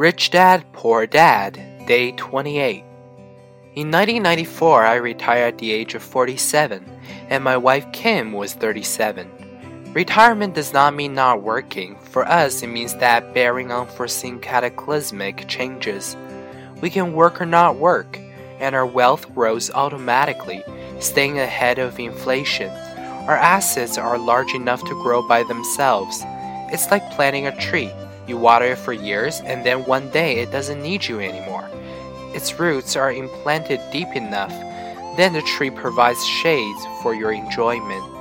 Rich Dad, Poor Dad, Day 28. In 1994, I retired at the age of 47, and my wife Kim was 37. Retirement does not mean not working. For us, it means that bearing unforeseen cataclysmic changes. We can work or not work, and our wealth grows automatically, staying ahead of inflation. Our assets are large enough to grow by themselves. It's like planting a tree. You water it for years, and then one day it doesn't need you anymore. Its roots are implanted deep enough. Then the tree provides shades for your enjoyment.